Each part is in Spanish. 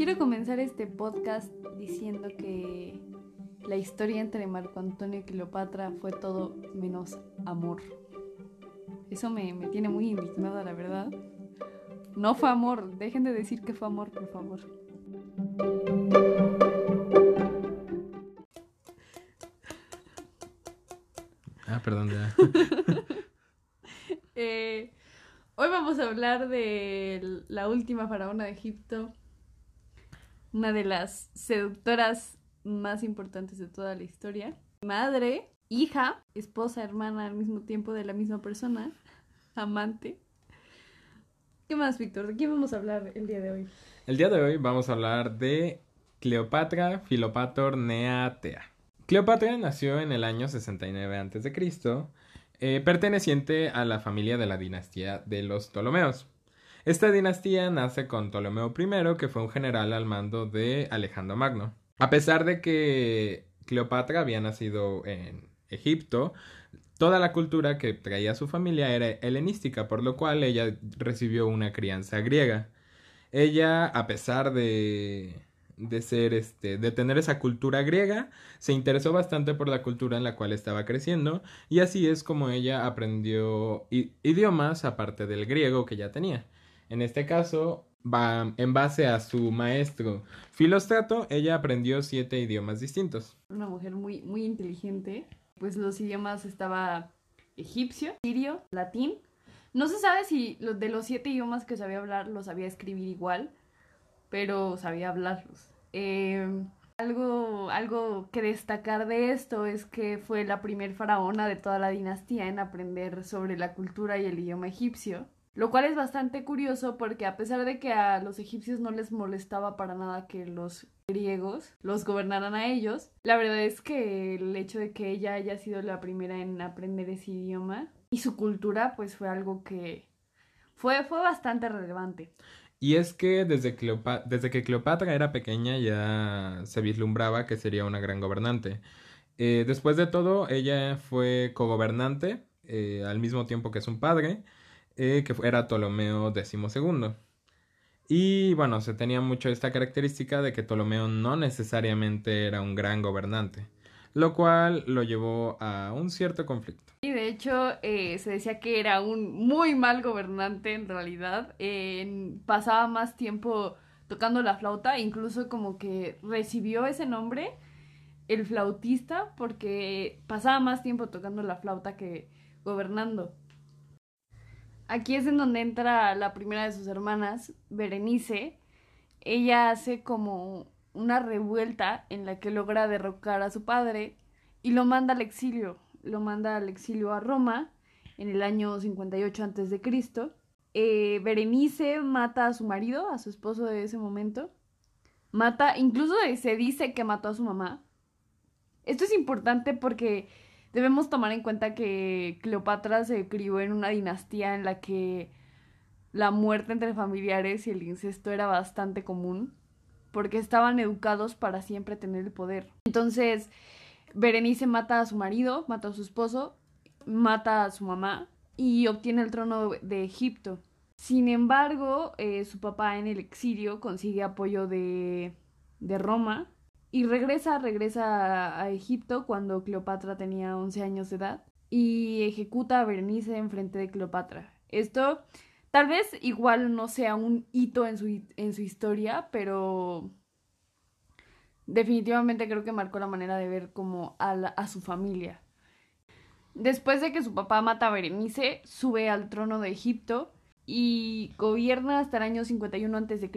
Quiero comenzar este podcast diciendo que la historia entre Marco Antonio y Cleopatra fue todo menos amor. Eso me, me tiene muy indignada, la verdad. No fue amor, dejen de decir que fue amor, por favor. Ah, perdón, ya. Eh, hoy vamos a hablar de la última faraona de Egipto, una de las seductoras más importantes de toda la historia. Madre, hija, esposa, hermana al mismo tiempo de la misma persona, amante. ¿Qué más, Víctor? ¿De quién vamos a hablar el día de hoy? El día de hoy vamos a hablar de Cleopatra Filopator Neatea. Cleopatra nació en el año 69 a.C., eh, perteneciente a la familia de la dinastía de los Ptolomeos. Esta dinastía nace con Ptolomeo I, que fue un general al mando de Alejandro Magno. A pesar de que Cleopatra había nacido en Egipto, toda la cultura que traía su familia era helenística, por lo cual ella recibió una crianza griega. Ella, a pesar de, de ser este, de tener esa cultura griega, se interesó bastante por la cultura en la cual estaba creciendo, y así es como ella aprendió idiomas aparte del griego que ya tenía. En este caso, va, en base a su maestro Filostrato, ella aprendió siete idiomas distintos. Una mujer muy, muy inteligente. Pues los idiomas estaba egipcio, sirio, latín. No se sabe si de los siete idiomas que sabía hablar los sabía escribir igual, pero sabía hablarlos. Em, algo, algo que destacar de esto es que fue la primer faraona de toda la dinastía en aprender sobre la cultura y el idioma egipcio. Lo cual es bastante curioso porque a pesar de que a los egipcios no les molestaba para nada que los griegos los gobernaran a ellos, la verdad es que el hecho de que ella haya sido la primera en aprender ese idioma y su cultura pues fue algo que fue, fue bastante relevante. Y es que desde, que Cleopatra era pequeña ya se vislumbraba que sería una gran gobernante. Eh, después de todo, ella fue cogobernante eh, al mismo tiempo que su padre eh, que era Ptolomeo XII. Y bueno, se tenía mucho esta característica de que Ptolomeo no necesariamente era un gran gobernante, lo cual lo llevó a un cierto conflicto. Y de hecho eh, se decía que era un muy mal gobernante en realidad, pasaba más tiempo tocando la flauta, incluso como que recibió ese nombre, el flautista, porque pasaba más tiempo tocando la flauta que gobernando. Aquí es en donde entra la primera de sus hermanas, Berenice. Ella hace como una revuelta en la que logra derrocar a su padre y lo manda al exilio. Lo manda al exilio a Roma en el año 58 a.C. Eh, Berenice mata a su marido, a su esposo de ese momento. Mata, incluso se dice que mató a su mamá. Esto es importante porque debemos tomar en cuenta que Cleopatra se crió en una dinastía en la que la muerte entre familiares y el incesto era bastante común, porque estaban educados para siempre tener el poder. Entonces, Berenice mata a su marido, mata a su esposo, mata a su mamá y obtiene el trono de Egipto. Sin embargo, eh, su papá en el exilio consigue apoyo de, de Roma y regresa, regresa a Egipto cuando Cleopatra tenía 11 años de edad y ejecuta a Berenice en frente de Cleopatra. Esto tal vez igual no sea un hito en su, en su historia, pero definitivamente creo que marcó la manera de ver como a, a su familia. Después de que su papá mata a Berenice, sube al trono de Egipto y gobierna hasta el año 51 a.C.,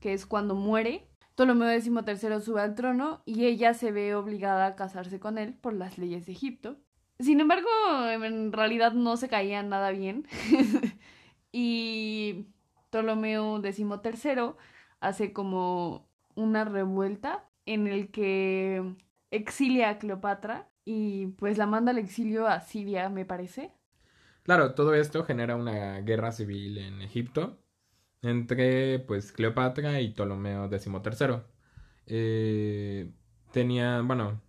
que es cuando muere Ptolomeo XIII sube al trono y ella se ve obligada a casarse con él por las leyes de Egipto. Sin embargo, en realidad no se caían nada bien. y Ptolomeo XIII hace como una revuelta en el que exilia a Cleopatra y pues la manda al exilio a Siria, me parece. Claro, todo esto genera una guerra civil en Egipto entre pues Cleopatra y Ptolomeo XIII. Eh, tenía, bueno,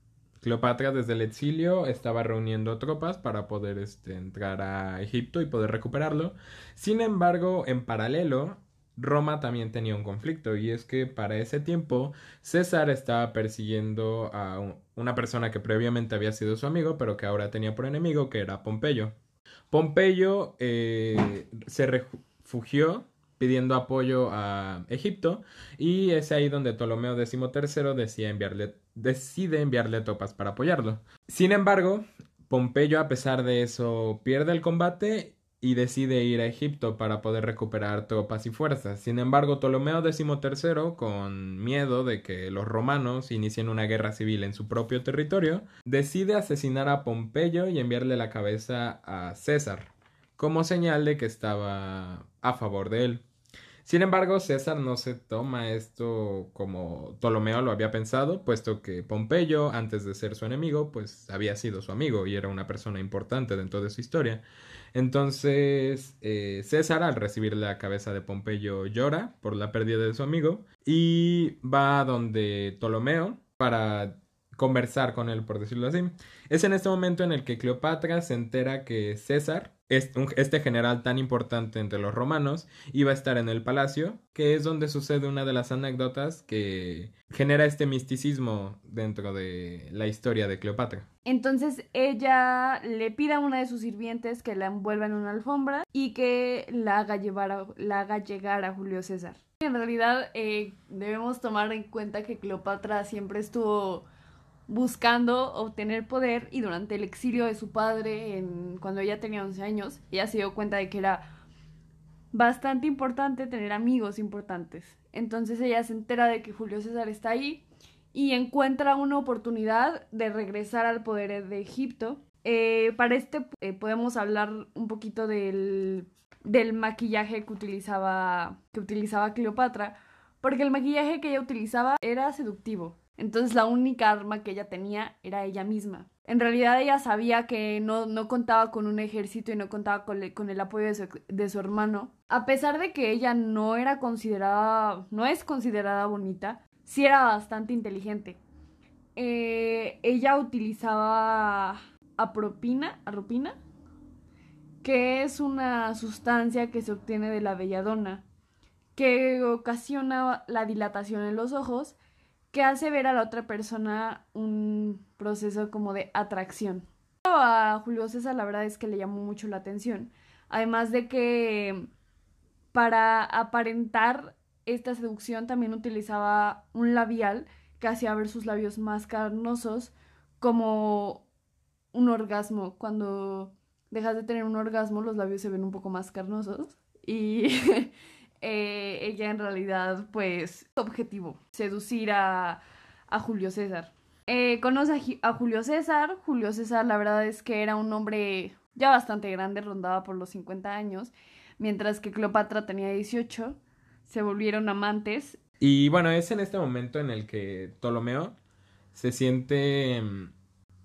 Cleopatra desde el exilio estaba reuniendo tropas para poder este, entrar a Egipto y poder recuperarlo. Sin embargo, en paralelo, Roma también tenía un conflicto y es que para ese tiempo César estaba persiguiendo a una persona que previamente había sido su amigo pero que ahora tenía por enemigo que era Pompeyo. Pompeyo eh, se refugió pidiendo apoyo a Egipto y es ahí donde Ptolomeo XIII decide enviarle, decide enviarle tropas para apoyarlo. Sin embargo, Pompeyo a pesar de eso pierde el combate y decide ir a Egipto para poder recuperar tropas y fuerzas. Sin embargo, Ptolomeo XIII, con miedo de que los romanos inicien una guerra civil en su propio territorio, decide asesinar a Pompeyo y enviarle la cabeza a César, como señal de que estaba a favor de él. Sin embargo, César no se toma esto como Ptolomeo lo había pensado, puesto que Pompeyo, antes de ser su enemigo, pues había sido su amigo y era una persona importante dentro de su historia. Entonces, eh, César, al recibir la cabeza de Pompeyo, llora por la pérdida de su amigo y va donde Ptolomeo para conversar con él, por decirlo así. Es en este momento en el que Cleopatra se entera que César, este general tan importante entre los romanos, iba a estar en el palacio, que es donde sucede una de las anécdotas que genera este misticismo dentro de la historia de Cleopatra. Entonces ella le pide a una de sus sirvientes que la envuelva en una alfombra y que la haga, llevar la haga llegar a Julio César. En realidad eh, debemos tomar en cuenta que Cleopatra siempre estuvo buscando obtener poder y durante el exilio de su padre, cuando ella tenía 11 años, ella se dio cuenta de que era bastante importante tener amigos importantes. Entonces ella se entera de que Julio César está ahí y encuentra una oportunidad de regresar al poder de Egipto. Eh, para este eh, podemos hablar un poquito del, del maquillaje que utilizaba, que utilizaba Cleopatra, porque el maquillaje que ella utilizaba era seductivo. Entonces la única arma que ella tenía era ella misma. En realidad ella sabía que no, no contaba con un ejército y no contaba con, el apoyo de su, de su, hermano. A pesar de que ella no era considerada, no es considerada bonita, sí era bastante inteligente. Eh, ella utilizaba apropina, arropina, que es una sustancia que se obtiene de la belladona, que ocasiona la dilatación en los ojos que hace ver a la otra persona un proceso como de atracción. A Julio César la verdad es que le llamó mucho la atención. Además de que para aparentar esta seducción también utilizaba un labial que hacía ver sus labios más carnosos como un orgasmo. Cuando dejas de tener un orgasmo los labios se ven un poco más carnosos y Eh, ella en realidad, pues, objetivo, seducir a, a Julio César. Eh, conoce a, Julio César. Julio César, la verdad es que era un hombre ya bastante grande, rondaba por los 50 años, mientras que Cleopatra tenía 18. Se volvieron amantes. Y bueno, es en este momento en el que Ptolomeo se siente mm,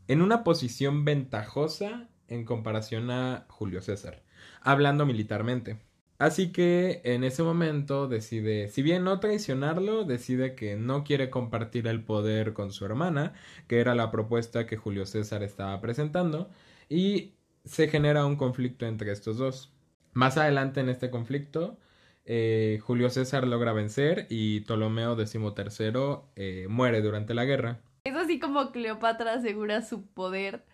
en una posición ventajosa en comparación a Julio César, hablando militarmente. Así que en ese momento decide, si bien no traicionarlo, decide que no quiere compartir el poder con su hermana, que era la propuesta que Julio César estaba presentando, y se genera un conflicto entre estos dos. Más adelante en este conflicto, eh, Julio César logra vencer y Ptolomeo XIII eh, muere durante la guerra. Es así como Cleopatra asegura su poder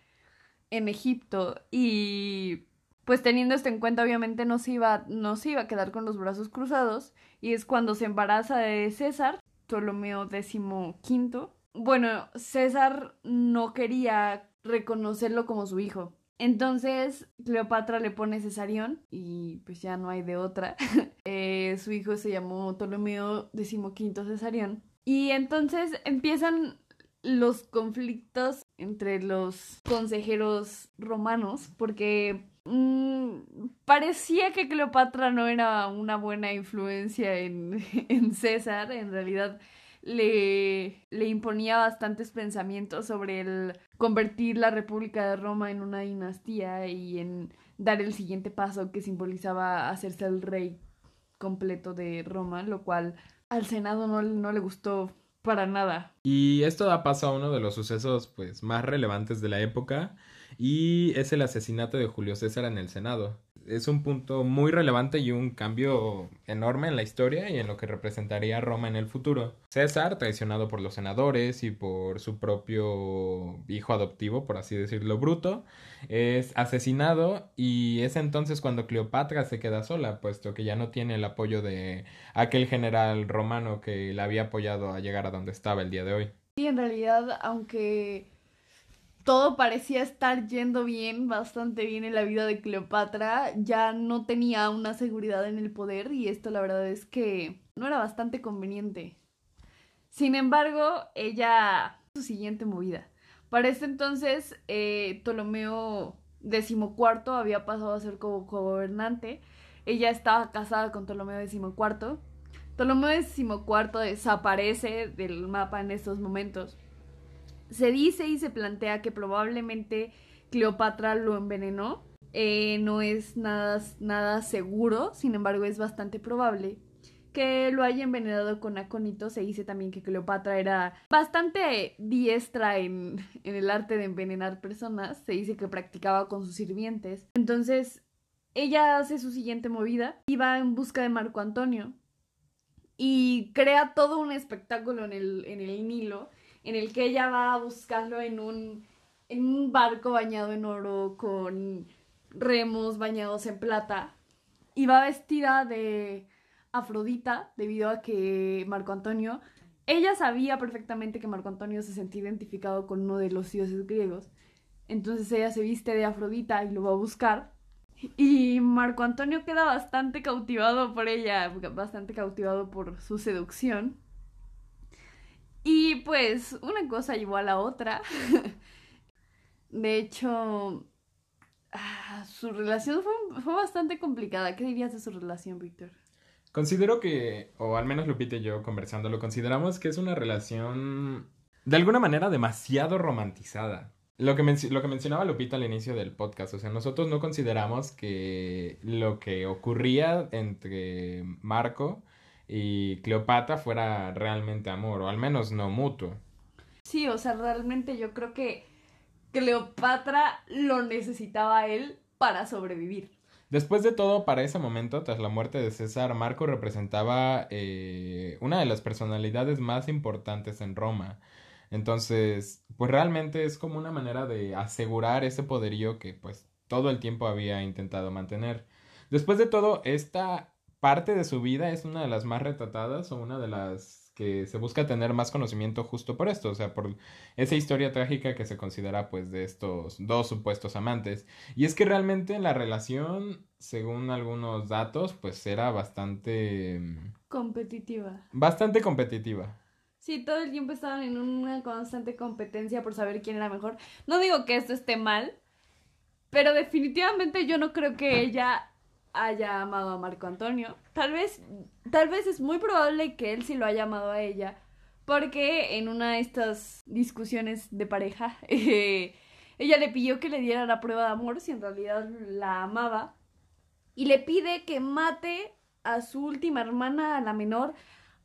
en Egipto y pues teniendo esto en cuenta, obviamente no se iba, no se iba a quedar con los brazos cruzados. Y es cuando se embaraza de César, Ptolomeo XV. Bueno, César no quería reconocerlo como su hijo. Entonces Cleopatra le pone cesarión y pues ya no hay de otra. Eh, su hijo se llamó Ptolomeo XV Cesarión. Y entonces empiezan los conflictos entre los consejeros romanos porque Mm, parecía que Cleopatra no era una buena influencia en, en César, en realidad le, le imponía bastantes pensamientos sobre el convertir la República de Roma en una dinastía y en dar el siguiente paso que simbolizaba hacerse el rey completo de Roma, lo cual al Senado no, no le gustó para nada. Y esto da paso a uno de los sucesos pues más relevantes de la época, y es el asesinato de Julio César en el Senado. es un punto muy relevante y un cambio enorme en la historia y en lo que representaría Roma en el futuro. César, traicionado por los senadores y por su propio hijo adoptivo, por así decirlo, Bruto, es asesinado y es entonces cuando Cleopatra se queda sola, puesto que ya no tiene el apoyo de aquel general romano que la había apoyado a llegar a donde estaba el día de hoy. Sí, en realidad, aunque todo parecía estar yendo bien, bastante bien en la vida de Cleopatra, ya no tenía una seguridad en el poder y esto la verdad es que no era bastante conveniente. Sin embargo, ella su siguiente movida. Para este entonces, eh, Ptolomeo XIV había pasado a ser como gobernante. Ella estaba casada con Ptolomeo XIV. Ptolomeo XIV desaparece del mapa en estos momentos. Se dice y se plantea que probablemente Cleopatra lo envenenó. Eh, no es nada, nada seguro, sin embargo es bastante probable que lo haya envenenado con acónito. Se dice también que Cleopatra era bastante diestra en, en, el arte de envenenar personas. Se dice que practicaba con sus sirvientes. Entonces, ella hace su siguiente movida y va en busca de Marco Antonio. Y crea todo un espectáculo en el, en el Nilo en el que ella va a buscarlo en un, en un barco bañado en oro con remos bañados en plata y va vestida de Afrodita debido a que Marco Antonio, ella sabía perfectamente que Marco Antonio se sentía identificado con uno de los dioses griegos, entonces ella se viste de Afrodita y lo va a buscar. Y Marco Antonio queda bastante cautivado por ella, bastante cautivado por su seducción y pues una cosa llevó a la otra. de hecho, ah, su relación fue, bastante complicada. ¿Qué dirías de su relación, Víctor? Considero que, o al menos Lupita y yo conversándolo, consideramos que es una relación de alguna manera demasiado romantizada. Lo que, lo que mencionaba Lupita al inicio del podcast, o sea, nosotros no consideramos que lo que ocurría entre Marco y Cleopatra fuera realmente amor, o al menos no mutuo. Sí, o sea, realmente yo creo que Cleopatra lo necesitaba a él para sobrevivir. Después de todo, para ese momento, tras la muerte de César, Marco representaba eh, una de las personalidades más importantes en Roma. Entonces, pues realmente es como una manera de asegurar ese poderío que pues todo el tiempo había intentado mantener. Después de todo, esta parte de su vida es una de las más retratadas o una de las que se busca tener más conocimiento justo por esto, o sea, por esa historia trágica que se considera pues de estos dos supuestos amantes. Y es que realmente la relación, según algunos datos, pues era bastante... Mm, competitiva. Bastante competitiva. Sí, todo el tiempo estaban en una constante competencia por saber quién era mejor. No digo que esto esté mal, pero definitivamente yo no creo que ella haya amado a Marco Antonio. Tal vez, tal vez es muy probable que él sí lo haya amado a ella, porque en una de estas discusiones de pareja, eh, ella le pidió que le diera la prueba de amor si en realidad la amaba, y le pide que mate a su última hermana, a la menor,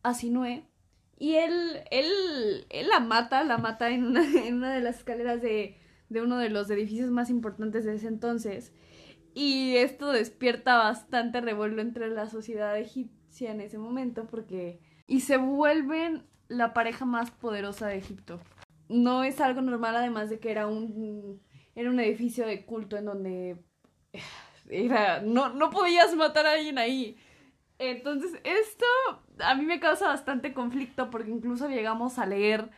a Sinue. Y él, él, él la mata, la mata en una, de las escaleras de uno de los edificios más importantes de ese entonces. Y esto despierta bastante revuelo entre la sociedad egipcia en ese momento porque... Y se vuelven la pareja más poderosa de Egipto. No es algo normal además de que era un, era un edificio de culto en donde era, no, no podías matar a alguien ahí. Entonces esto a mí me causa bastante conflicto porque incluso llegamos a leer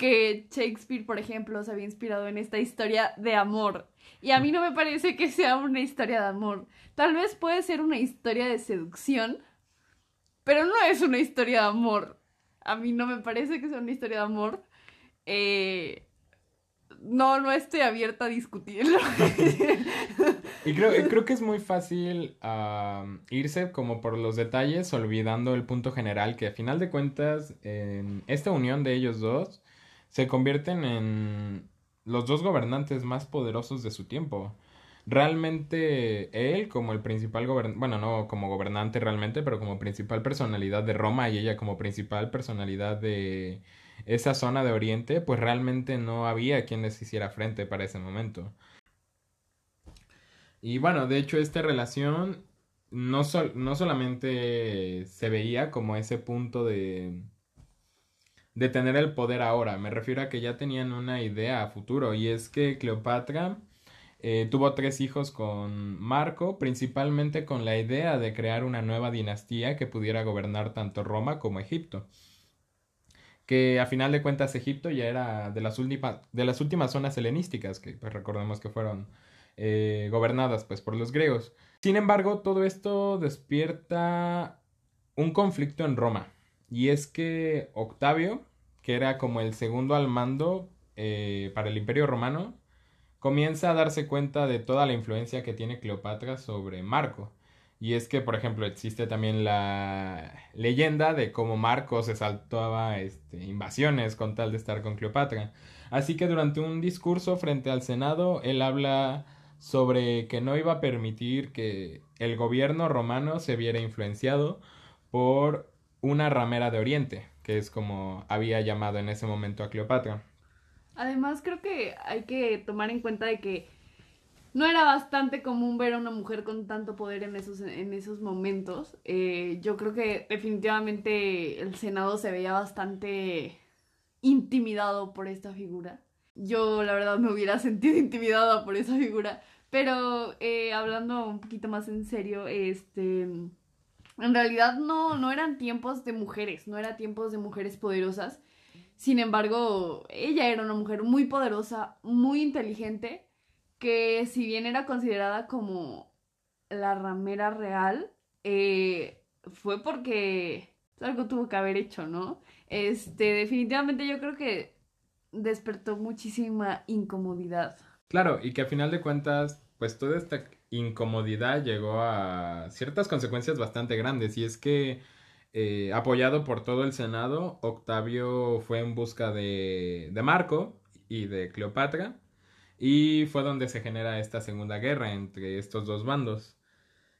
que Shakespeare, por ejemplo, se había inspirado en esta historia de amor. Y a mí no me parece que sea una historia de amor. Tal vez puede ser una historia de seducción, pero no es una historia de amor. A mí no me parece que sea una historia de amor. Eh, no, no estoy abierta a discutirlo. y creo, creo que es muy fácil irse como por los detalles, olvidando el punto general, que a final de cuentas, en esta unión de ellos dos, se convierten en los dos gobernantes más poderosos de su tiempo. Realmente él como el principal gobernante, bueno, no como gobernante realmente, pero como principal personalidad de Roma y ella como principal personalidad de esa zona de Oriente, pues realmente no había quien les hiciera frente para ese momento. Y bueno, de hecho esta relación no, no solamente se veía como ese punto de, de tener el poder ahora, me refiero a que ya tenían una idea a futuro y es que Cleopatra eh, tuvo tres hijos con Marco, principalmente con la idea de crear una nueva dinastía que pudiera gobernar tanto Roma como Egipto. Que a final de cuentas Egipto ya era de las, de las últimas zonas helenísticas, que pues, recordemos que fueron eh, gobernadas pues, por los griegos. Sin embargo, todo esto despierta un conflicto en Roma. Y es que Octavio, que era como el segundo al mando eh, para el Imperio Romano, comienza a darse cuenta de toda la influencia que tiene Cleopatra sobre Marco. Y es que, por ejemplo, existe también la leyenda de cómo Marco se saltaba este, invasiones con tal de estar con Cleopatra. Así que durante un discurso frente al Senado, él habla sobre que no iba a permitir que el gobierno romano se viera influenciado por una ramera de Oriente, que es como había llamado en ese momento a Cleopatra. Además, creo que hay que tomar en cuenta de que no era bastante común ver a una mujer con tanto poder en esos, en esos momentos. Eh, yo creo que definitivamente el Senado se veía bastante intimidado por esta figura. Yo, la verdad, me hubiera sentido intimidada por esa figura. Pero eh, hablando un poquito más en serio, este. En realidad no, no eran tiempos de mujeres, no eran tiempos de mujeres poderosas. Sin embargo, ella era una mujer muy poderosa, muy inteligente, que si bien era considerada como la ramera real, eh, fue porque algo tuvo que haber hecho, ¿no? Este, definitivamente yo creo que despertó muchísima incomodidad. Claro, y que a final de cuentas, pues toda esta incomodidad llegó a ciertas consecuencias bastante grandes. Y es que, eh, apoyado por todo el Senado, Octavio fue en busca de, de Marco y de Cleopatra. Y fue donde se genera esta segunda guerra entre estos dos bandos.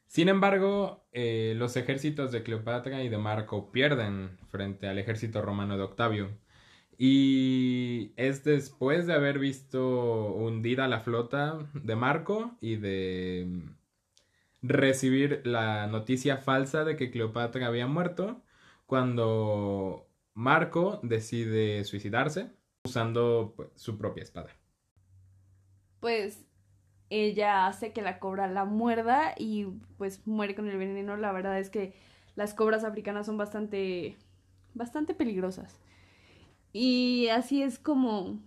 Sin embargo, eh, los ejércitos de Cleopatra y de Marco pierden frente al ejército romano de Octavio. Y es después de haber visto hundida la flota de Marco y de recibir la noticia falsa de que Cleopatra había muerto, cuando Marco decide suicidarse usando pues, su propia espada. Pues ella hace que la cobra la muerda y pues muere con el veneno. La verdad es que las cobras africanas son bastante bastante peligrosas. Y así es como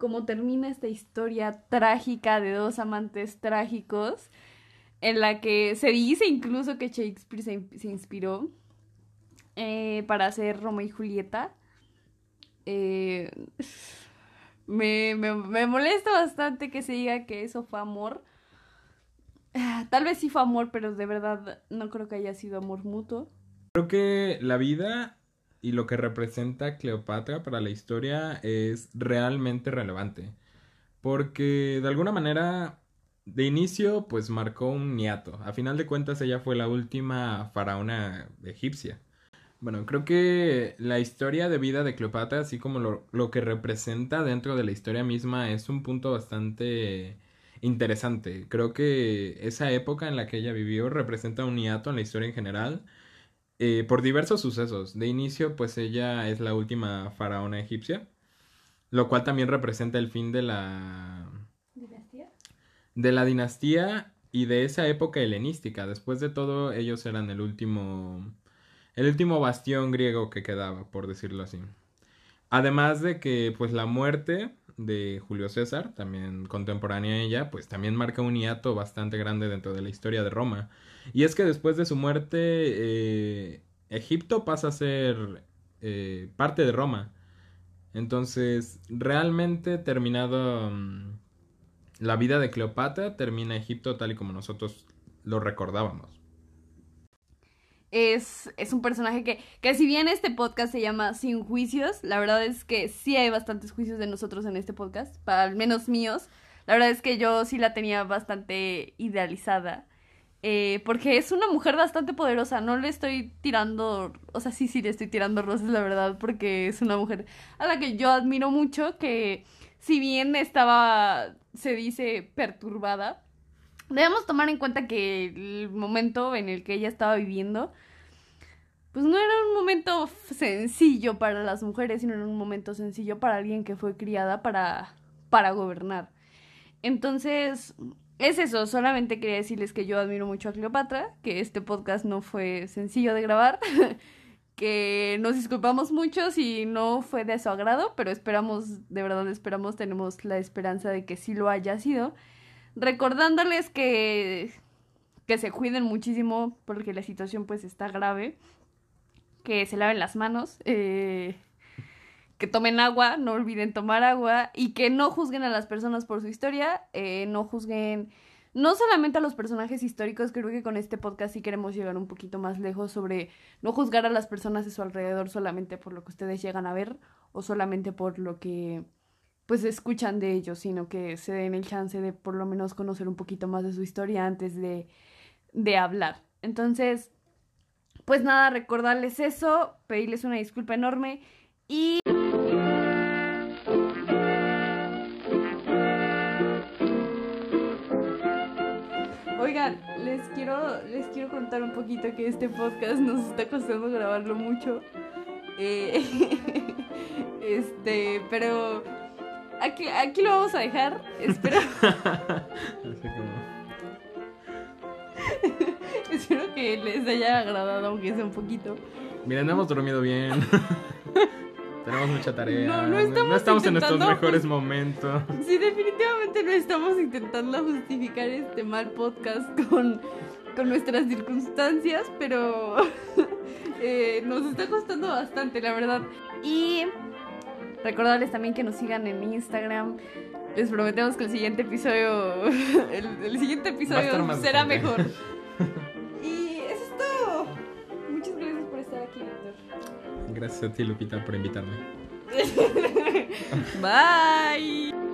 como termina esta historia trágica de dos amantes trágicos en la que se dice incluso que Shakespeare se, inspiró eh, para hacer Roma y Julieta. Eh, me, me, me molesta bastante que se diga que eso fue amor. Tal vez sí fue amor, pero de verdad no creo que haya sido amor mutuo. Creo que la vida y lo que representa Cleopatra para la historia es realmente relevante. Porque de alguna manera, de inicio, pues marcó un niato. A final de cuentas, ella fue la última faraona egipcia. Bueno, creo que la historia de vida de Cleopatra, así como lo, lo que representa dentro de la historia misma, es un punto bastante interesante. Creo que esa época en la que ella vivió representa un hiato en la historia en general eh, por diversos sucesos. De inicio, pues ella es la última faraona egipcia, lo cual también representa el fin de la... ¿Dinastía? De la dinastía y de esa época helenística. Después de todo, ellos eran el último... El último bastión griego que quedaba, por decirlo así. Además de que, pues, la muerte de Julio César, también contemporánea a ella, pues también marca un hiato bastante grande dentro de la historia de Roma. Y es que después de su muerte, eh, Egipto pasa a ser eh, parte de Roma. Entonces, realmente terminado mm, la vida de Cleopatra, termina Egipto tal y como nosotros lo recordábamos. Es, es, un personaje que, que si bien este podcast se llama Sin Juicios, la verdad es que sí hay bastantes juicios de nosotros en este podcast, para al menos míos. La verdad es que yo sí la tenía bastante idealizada. Eh, porque es una mujer bastante poderosa, no le estoy tirando, o sea, sí, sí le estoy tirando rosas, la verdad, porque es una mujer a la que yo admiro mucho, que si bien estaba, se dice, perturbada, debemos tomar en cuenta que el momento en el que ella estaba viviendo, pues no era un momento sencillo para las mujeres, sino era un momento sencillo para alguien que fue criada para, para gobernar. Entonces, es eso, solamente quería decirles que yo admiro mucho a Cleopatra, que este podcast no fue sencillo de grabar, que nos disculpamos mucho si no fue de su agrado, pero esperamos, de verdad esperamos, tenemos la esperanza de que sí lo haya sido. Recordándoles que, que se cuiden muchísimo porque la situación pues está grave, que se laven las manos, eh, que tomen agua, no olviden tomar agua y que no juzguen a las personas por su historia, eh, no juzguen no solamente a los personajes históricos, creo que con este podcast sí queremos llegar un poquito más lejos sobre no juzgar a las personas de su alrededor solamente por lo que ustedes llegan a ver o solamente por lo que pues escuchan de ellos, sino que se den el chance de por lo menos conocer un poquito más de su historia antes de, de hablar. Entonces, pues nada, recordarles eso, pedirles una disculpa enorme y... les quiero, les quiero contar un poquito que este podcast nos está costando grabarlo mucho. Eh, este, pero aquí, aquí lo vamos a dejar. Espero. Espero que les haya agradado, aunque sea un poquito. Miren, no hemos dormido bien. Tenemos mucha tarea. No, no estamos, no estamos en nuestros mejores momentos. Sí, definitivamente no estamos intentando justificar este mal podcast con, con nuestras circunstancias, pero eh, nos está costando bastante, la verdad. Y recordarles también que nos sigan en Instagram. Les prometemos que el siguiente episodio, el, el siguiente episodio será mejor. Gracias a ti, Lupita, por invitarme. Bye.